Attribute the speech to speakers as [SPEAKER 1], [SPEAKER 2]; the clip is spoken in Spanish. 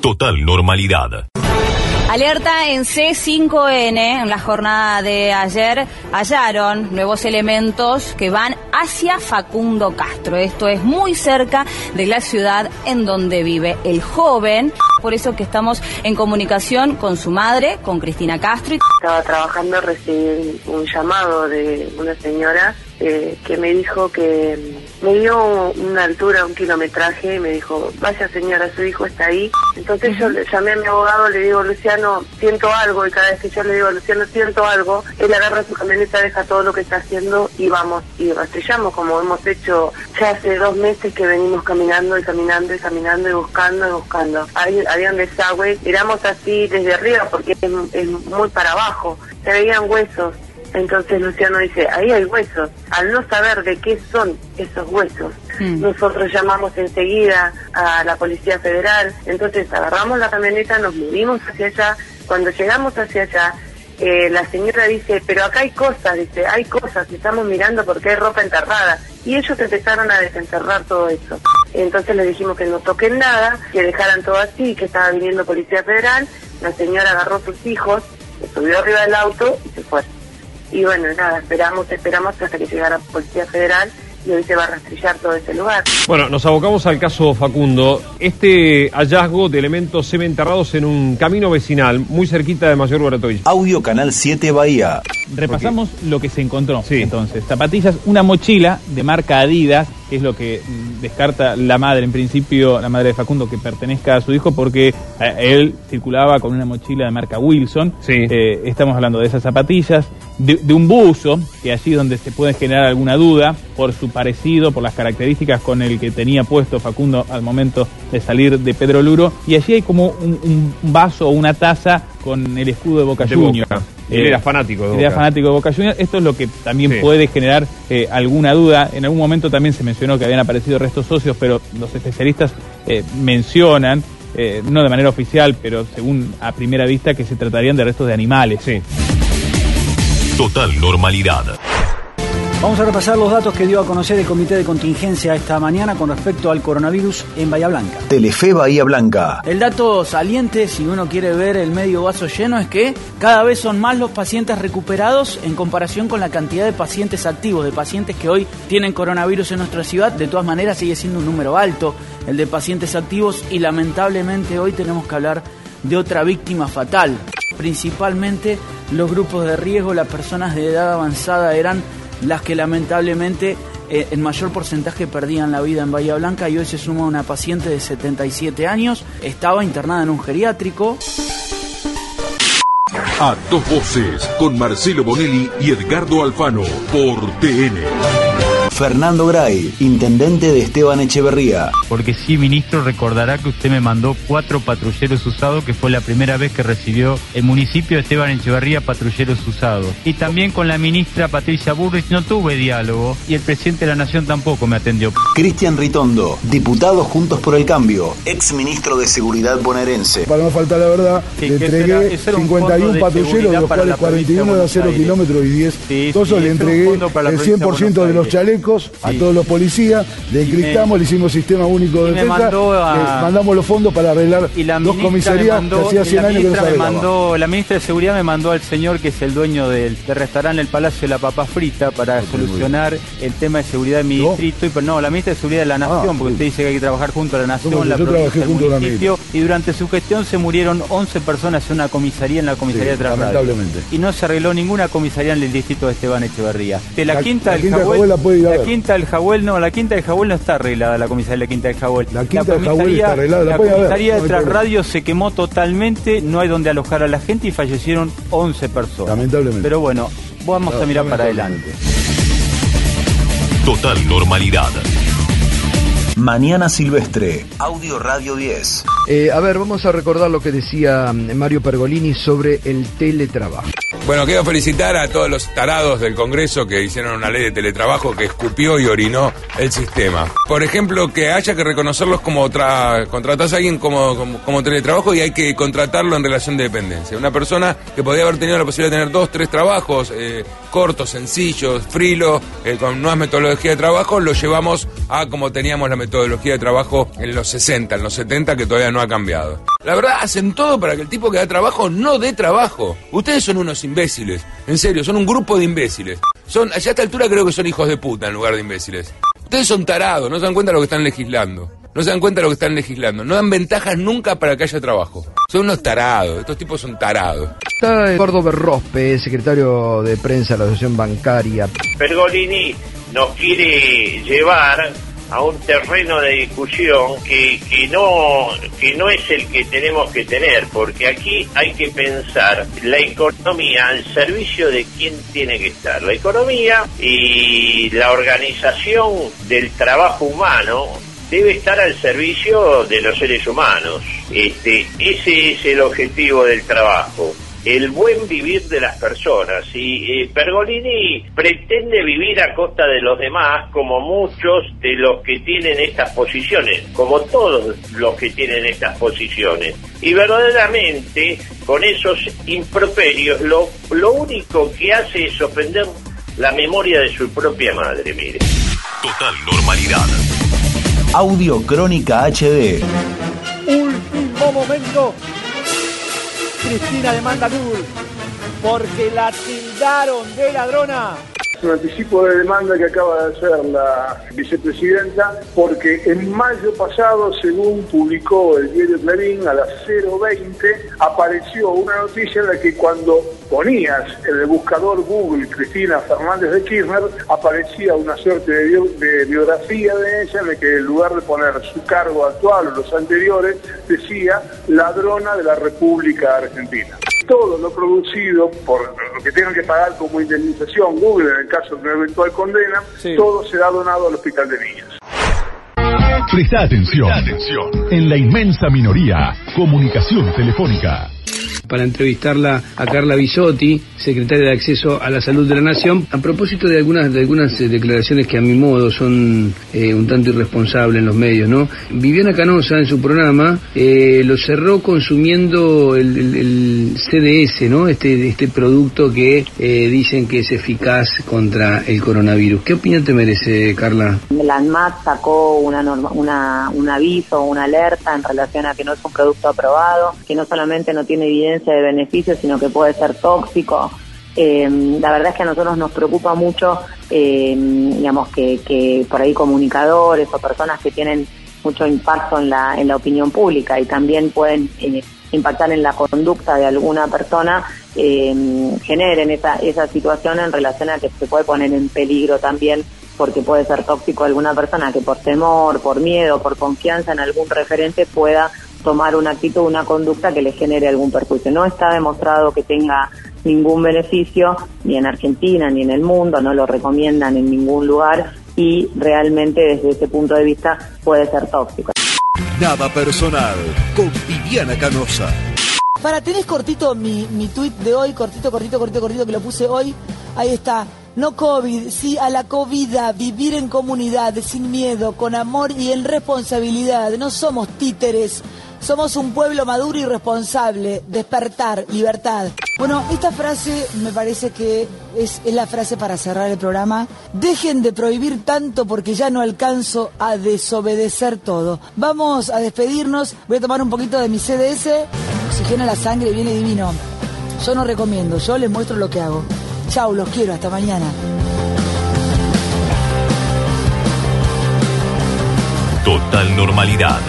[SPEAKER 1] Total normalidad.
[SPEAKER 2] Alerta en C5N, en la jornada de ayer, hallaron nuevos elementos que van hacia Facundo Castro. Esto es muy cerca de la ciudad en donde vive el joven. Por eso que estamos en comunicación con su madre, con Cristina Castro.
[SPEAKER 3] Estaba trabajando, recibí un llamado de una señora eh, que me dijo que me dio una altura, un kilometraje y me dijo, vaya señora, su hijo está ahí. Entonces yo le llamé a mi abogado, le digo, Luciano, siento algo y cada vez que yo le digo, Luciano, siento algo, él agarra su camioneta, deja todo lo que está haciendo y vamos y rastrillamos como hemos hecho ya hace dos meses que venimos caminando y caminando y caminando y buscando y buscando. Ahí había un desagüe, miramos así desde arriba porque es, es muy para abajo, se veían huesos entonces Luciano dice, ahí hay huesos. Al no saber de qué son esos huesos,
[SPEAKER 2] Mm.
[SPEAKER 3] nosotros llamamos enseguida a la Policía Federal. Entonces agarramos la camioneta, nos movimos hacia allá. Cuando llegamos hacia allá, eh, la señora dice, pero acá hay cosas, dice, hay cosas, estamos mirando porque hay ropa enterrada. Y ellos empezaron a desenterrar todo eso. Entonces le dijimos que no toquen nada, que dejaran todo así, que estaba viniendo Policía Federal. La señora agarró a sus hijos, se subió arriba del auto y bueno, nada, esperamos, esperamos hasta que llegara la Policía Federal y hoy se va a rastrillar todo ese lugar.
[SPEAKER 4] Bueno, nos abocamos al caso Facundo. Este hallazgo de elementos sementerrados en un camino vecinal muy cerquita de Mayor Guaratoy.
[SPEAKER 5] Audio Canal 7 Bahía.
[SPEAKER 6] Repasamos lo que se encontró. Entonces, zapatillas, una mochila de marca Adidas, que es lo que descarta la madre, en principio, la madre de Facundo, que pertenezca a su hijo, porque eh, él circulaba con una mochila de marca Wilson. Eh, estamos hablando de esas zapatillas, de, de un buzo, que allí donde se puede generar alguna duda, por su parecido, por las características con el que tenía puesto Facundo al momento de salir de Pedro Luro. Y allí hay como un, un vaso o una taza con el escudo de Boca
[SPEAKER 4] De
[SPEAKER 6] Juniors.
[SPEAKER 4] Boca. Él era fanático de
[SPEAKER 6] él era
[SPEAKER 4] Boca.
[SPEAKER 6] fanático de Boca Juniors. Esto es lo que también
[SPEAKER 4] Sí.
[SPEAKER 6] puede generar eh, alguna duda. En algún momento también se mencionó que habían aparecido restos socios, pero los especialistas eh, mencionan, eh, no de manera oficial, pero según a primera vista, que se tratarían de restos de animales.
[SPEAKER 1] Total normalidad.
[SPEAKER 7] Vamos a repasar los datos que dio a conocer el Comité de Contingencia esta mañana con respecto al coronavirus en Bahía Blanca.
[SPEAKER 5] Telefe Bahía Blanca.
[SPEAKER 7] El dato saliente, si uno quiere ver el medio vaso lleno, es que cada vez son más los pacientes recuperados en comparación con la cantidad de pacientes activos, de pacientes que hoy tienen coronavirus en nuestra ciudad. De todas maneras, sigue siendo un número alto el de pacientes activos y lamentablemente hoy tenemos que hablar de otra víctima fatal. Principalmente los grupos de riesgo, las personas de edad avanzada eran las que lamentablemente eh, en mayor porcentaje perdían la vida en Bahía Blanca y hoy se suma una paciente de 77 años, estaba internada en un geriátrico.
[SPEAKER 8] A dos voces, con Marcelo Bonelli y Edgardo Alfano, por TN.
[SPEAKER 5] Fernando Gray, intendente de Esteban Echeverría.
[SPEAKER 9] Porque sí, ministro, recordará que usted me mandó cuatro patrulleros usados, que fue la primera vez que recibió el municipio de Esteban Echeverría patrulleros usados. Y también con la ministra Patricia Burrich no tuve diálogo y el presidente de la Nación tampoco me atendió.
[SPEAKER 5] Cristian Ritondo, diputado Juntos por el Cambio, ex ministro de Seguridad bonaerense.
[SPEAKER 10] Para no faltar la verdad,
[SPEAKER 9] Sí,
[SPEAKER 10] le entregué
[SPEAKER 9] ese era- ese era un fondo
[SPEAKER 10] 51
[SPEAKER 9] de
[SPEAKER 10] patrulleros, de los
[SPEAKER 9] para
[SPEAKER 10] cuales
[SPEAKER 9] la provincia de
[SPEAKER 10] 41 de
[SPEAKER 9] Buenos
[SPEAKER 10] 0
[SPEAKER 9] Aires.
[SPEAKER 10] kilómetros y 10
[SPEAKER 9] Sí, sí,
[SPEAKER 10] le entregué el
[SPEAKER 9] provincia de
[SPEAKER 10] 100% de los chalecos a
[SPEAKER 9] Sí.
[SPEAKER 10] todos los policías, le encriptamos, le hicimos sistema único de defensa,
[SPEAKER 9] a-
[SPEAKER 10] le mandamos los fondos para arreglar
[SPEAKER 9] Y la
[SPEAKER 10] dos comisarías
[SPEAKER 9] mandó-
[SPEAKER 10] que hacía
[SPEAKER 9] y
[SPEAKER 10] 100
[SPEAKER 9] la
[SPEAKER 10] años que no se
[SPEAKER 9] mandó, la ministra de Seguridad me mandó al señor que es el dueño del, del restaurante El Palacio de la Papa Frita para solucionar el tema de seguridad de mi distrito. Y, pero no, la ministra de Seguridad de la Nación, porque usted dice que hay que trabajar junto a la Nación,
[SPEAKER 10] ¿Cómo que
[SPEAKER 9] la provincia, el municipio. Y durante su gestión se murieron 11 personas en una comisaría, en la comisaría
[SPEAKER 10] Sí,
[SPEAKER 9] de
[SPEAKER 10] lamentablemente.
[SPEAKER 9] Y no se arregló ninguna comisaría en el distrito de Esteban Echeverría. De la,
[SPEAKER 10] La-
[SPEAKER 9] Quinta del
[SPEAKER 10] la puede ir a ver.
[SPEAKER 9] Quinta del Jahuel no, la Quinta del Jahuel no está arreglada, la comisaría de la Quinta del Jahuel. La
[SPEAKER 10] Quinta del Jahuel está arreglada, la
[SPEAKER 9] la
[SPEAKER 10] puede ir a ver,
[SPEAKER 9] comisaría
[SPEAKER 10] no
[SPEAKER 9] de
[SPEAKER 10] hay problema.
[SPEAKER 9] Radio se quemó totalmente, no hay donde alojar a la gente y fallecieron 11 personas.
[SPEAKER 10] Lamentablemente.
[SPEAKER 9] Pero bueno, vamos a mirar para adelante.
[SPEAKER 1] Total normalidad.
[SPEAKER 5] Mañana Silvestre. Audio Radio 10.
[SPEAKER 11] Eh, a ver, vamos a recordar lo que decía mm, Mario Pergolini sobre el teletrabajo.
[SPEAKER 12] Bueno, quiero felicitar a todos los tarados del Congreso que hicieron una ley de teletrabajo que escupió y orinó el sistema. Por ejemplo, que haya que reconocerlos como otra, contratás a alguien como, como, como teletrabajo y hay que contratarlo en relación de dependencia. Una persona que podría haber tenido la posibilidad de tener dos, tres trabajos eh, cortos, sencillos, frilo, eh, con nuevas metodologías de trabajo, lo llevamos a como teníamos la metodología metodología de trabajo en los 60, en los 70, que todavía no ha cambiado. La verdad, hacen todo para que el tipo que da trabajo no dé trabajo. Ustedes son unos imbéciles. En serio, son un grupo de imbéciles. Son, allá a esta altura creo que son hijos de puta en lugar de imbéciles. Ustedes son tarados, no se dan cuenta de lo que están legislando. No se dan cuenta de lo que están legislando. No dan ventajas nunca para que haya trabajo. Son unos tarados. Estos tipos son tarados.
[SPEAKER 11] Está Eduardo Berrospe, secretario de prensa de la Asociación Bancaria.
[SPEAKER 13] Pergolini nos quiere llevar a un terreno de discusión que, que no que no es el que tenemos que tener porque aquí hay que pensar la economía al servicio de quién tiene que estar la economía y la organización del trabajo humano debe estar al servicio de los seres humanos. Este ese es el objetivo del trabajo el buen vivir de las personas. Y eh, Pergolini pretende vivir a costa de los demás, como muchos de los que tienen estas posiciones, como todos los que tienen estas posiciones. Y verdaderamente, con esos improperios, lo, lo único que hace es ofender la memoria de su propia madre, mire.
[SPEAKER 1] Total normalidad.
[SPEAKER 5] Audio Crónica HD.
[SPEAKER 14] Último momento Cristina demanda Google porque la tildaron de ladrona.
[SPEAKER 10] Un anticipo de demanda que acaba de hacer la vicepresidenta porque en mayo pasado, según publicó el diario Clarín a las 0.20, apareció una noticia en la que cuando ponías en el buscador Google Cristina Fernández de Kirchner, aparecía una suerte de, biografía de ella en la que en lugar de poner su cargo actual o los anteriores, decía ladrona de la República Argentina todo lo producido por lo que tengan que pagar como indemnización Google en el caso de una eventual condena, todo será donado al Hospital de Niños.
[SPEAKER 15] Presta atención. En la inmensa minoría, comunicación telefónica
[SPEAKER 16] para entrevistarla a Carla Bisotti, secretaria de Acceso a la Salud de la Nación, a propósito de algunas, de algunas eh, declaraciones que a mi modo son eh, un tanto irresponsables en los medios, ¿no? Viviana Canosa en su programa eh, lo cerró consumiendo el, CDS, ¿no? Este, este producto que dicen que es eficaz contra el coronavirus. ¿Qué opinión te merece, Carla?
[SPEAKER 17] La ANMAT sacó una, una, un aviso, una alerta en relación a que no es un producto aprobado, que no solamente no tiene evidencia de beneficios, sino que puede ser tóxico. Eh, la verdad es que a nosotros nos preocupa mucho, eh, digamos, que, por ahí comunicadores o personas que tienen mucho impacto en la, en la opinión pública y también pueden eh, impactar en la conducta de alguna persona, generen esa, esa situación en relación a que se puede poner en peligro también porque puede ser tóxico alguna persona que por temor, por miedo, por confianza en algún referente pueda tomar una actitud, una conducta que le genere algún perjuicio. No está demostrado que tenga ningún beneficio, ni en Argentina, ni en el mundo, no lo recomiendan en ningún lugar y realmente desde ese punto de vista puede ser tóxico.
[SPEAKER 15] Nada personal con Viviana Canosa.
[SPEAKER 18] Para, tenés cortito mi, mi tweet de hoy, cortito, cortito, cortito, cortito, que lo puse hoy. Ahí está. No COVID, sí a la COVID, vivir en comunidad, sin miedo, con amor y en responsabilidad. No somos títeres somos un pueblo maduro y responsable. Despertar, libertad. Bueno, esta frase me parece que es, la frase para cerrar el programa. Dejen de prohibir tanto porque ya no alcanzo a desobedecer todo. Vamos a despedirnos. Voy a tomar un poquito de mi CDS. Oxigena la sangre, viene divino. Yo no recomiendo, yo les muestro lo que hago. Chau, los quiero, hasta mañana.
[SPEAKER 1] Total normalidad.